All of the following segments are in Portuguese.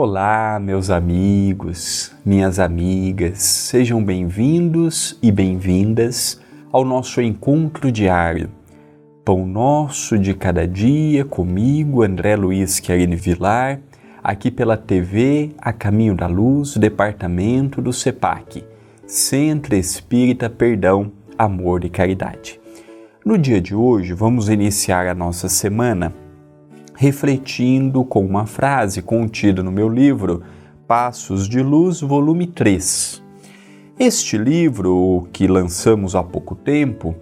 Olá, meus amigos, minhas amigas, sejam bem-vindos e bem-vindas ao nosso encontro diário. Pão Nosso de Cada Dia, comigo, André Luiz Querini Vilar, aqui pela TV A Caminho da Luz, departamento do CEPAC, Centro Espírita Perdão, Amor e Caridade. No dia de hoje, vamos iniciar a nossa semana refletindo com uma frase contida no meu livro Passos de Luz, volume 3. Este livro, que lançamos há pouco tempo,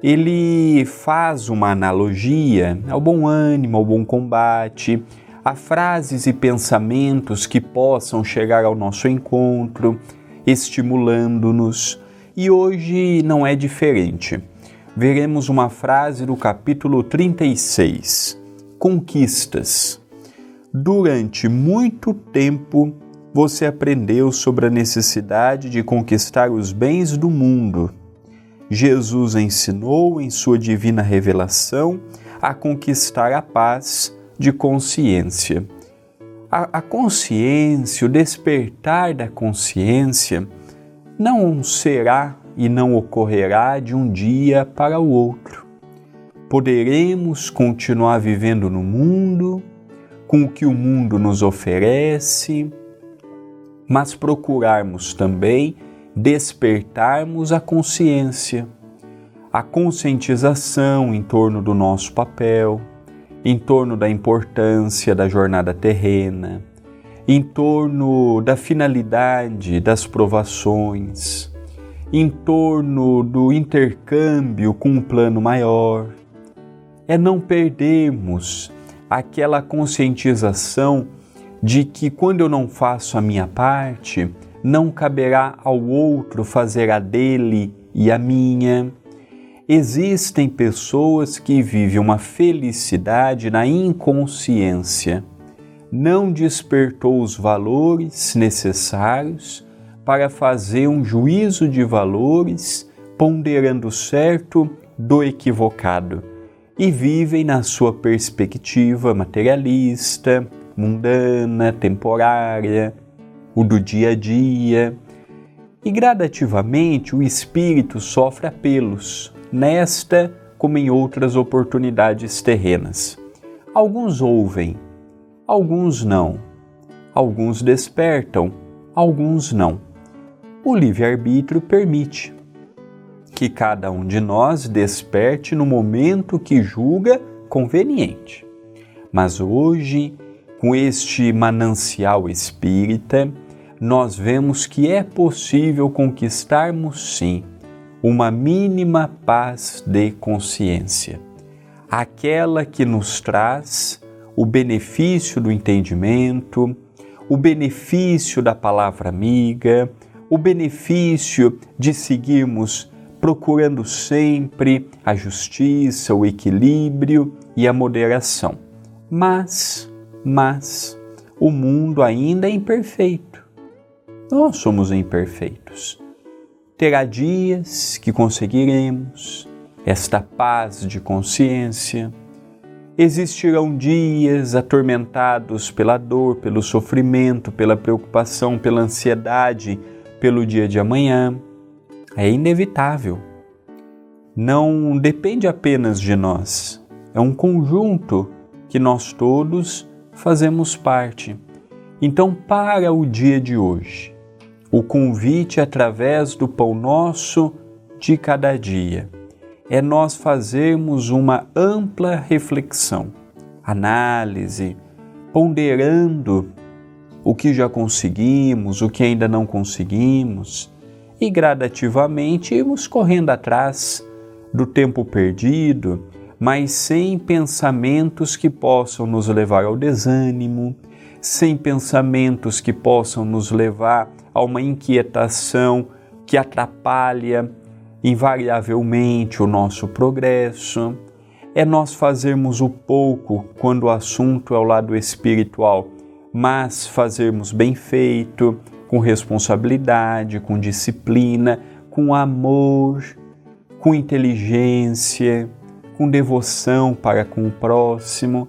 ele faz uma analogia ao bom ânimo, ao bom combate, a frases e pensamentos que possam chegar ao nosso encontro, estimulando-nos. E hoje não é diferente. Veremos uma frase do capítulo 36 conquistas. Durante muito tempo, você aprendeu sobre a necessidade de conquistar os bens do mundo. Jesus ensinou em sua divina revelação a conquistar a paz de consciência. A, a consciência, o despertar da consciência, não será e não ocorrerá de um dia para o outro poderemos continuar vivendo no mundo, com o que o mundo nos oferece, mas procurarmos também despertarmos a consciência, a conscientização em torno do nosso papel, em torno da importância da jornada terrena, em torno da finalidade das provações, em torno do intercâmbio com um plano maior é não perdermos aquela conscientização de que quando eu não faço a minha parte, não caberá ao outro fazer a dele e a minha. Existem pessoas que vivem uma felicidade na inconsciência. Não despertou os valores necessários para fazer um juízo de valores, ponderando certo do equivocado e vivem na sua perspectiva materialista, mundana, temporária, o do dia a dia. E gradativamente o espírito sofre apelos, nesta como em outras oportunidades terrenas. Alguns ouvem, alguns não. Alguns despertam, alguns não. O livre-arbítrio permite que cada um de nós desperte no momento que julga conveniente. Mas hoje, com este manancial espírita, nós vemos que é possível conquistarmos sim uma mínima paz de consciência, aquela que nos traz o benefício do entendimento, o benefício da palavra amiga, o benefício de seguirmos procurando sempre a justiça, o equilíbrio e a moderação. Mas, mas, o mundo ainda é imperfeito. Nós somos imperfeitos. Terá dias que conseguiremos esta paz de consciência. Existirão dias atormentados pela dor, pelo sofrimento, pela preocupação, pela ansiedade, pelo dia de amanhã é inevitável. Não depende apenas de nós, é um conjunto que nós todos fazemos parte. Então, para o dia de hoje, o convite através do pão nosso de cada dia é nós fazermos uma ampla reflexão, análise, ponderando o que já conseguimos, o que ainda não conseguimos e gradativamente irmos correndo atrás do tempo perdido, mas sem pensamentos que possam nos levar ao desânimo, sem pensamentos que possam nos levar a uma inquietação que atrapalha invariavelmente o nosso progresso. É nós fazermos o pouco quando o assunto é o lado espiritual, mas fazermos bem feito, com responsabilidade, com disciplina, com amor, com inteligência, com devoção para com o próximo.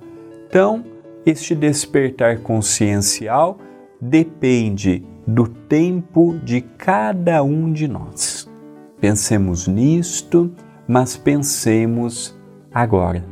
Então, este despertar consciencial depende do tempo de cada um de nós. Pensemos nisto, mas pensemos agora.